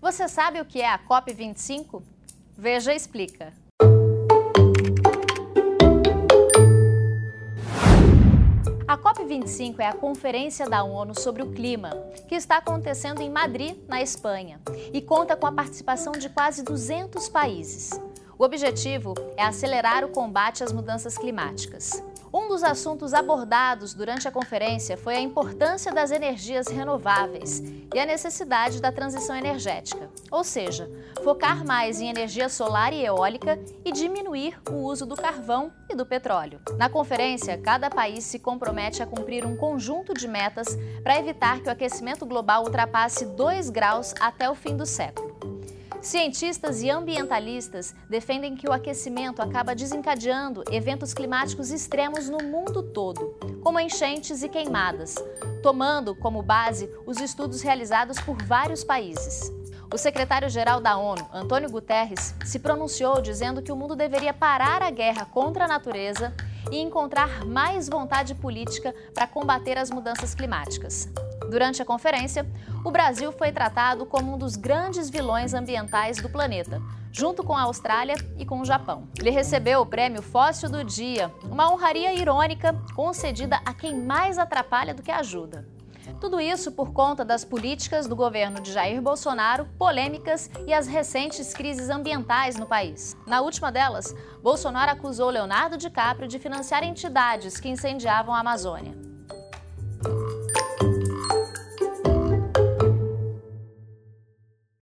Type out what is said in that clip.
Você sabe o que é a COP25? Veja explica. A COP25 é a Conferência da ONU sobre o Clima, que está acontecendo em Madrid, na Espanha, e conta com a participação de quase 200 países. O objetivo é acelerar o combate às mudanças climáticas. Um dos assuntos abordados durante a conferência foi a importância das energias renováveis e a necessidade da transição energética, ou seja, focar mais em energia solar e eólica e diminuir o uso do carvão e do petróleo. Na conferência, cada país se compromete a cumprir um conjunto de metas para evitar que o aquecimento global ultrapasse 2 graus até o fim do século. Cientistas e ambientalistas defendem que o aquecimento acaba desencadeando eventos climáticos extremos no mundo todo, como enchentes e queimadas, tomando como base os estudos realizados por vários países. O secretário-geral da ONU, Antônio Guterres, se pronunciou dizendo que o mundo deveria parar a guerra contra a natureza e encontrar mais vontade política para combater as mudanças climáticas. Durante a conferência, o Brasil foi tratado como um dos grandes vilões ambientais do planeta, junto com a Austrália e com o Japão. Ele recebeu o prêmio Fóssil do Dia, uma honraria irônica concedida a quem mais atrapalha do que ajuda. Tudo isso por conta das políticas do governo de Jair Bolsonaro, polêmicas e as recentes crises ambientais no país. Na última delas, Bolsonaro acusou Leonardo DiCaprio de financiar entidades que incendiavam a Amazônia.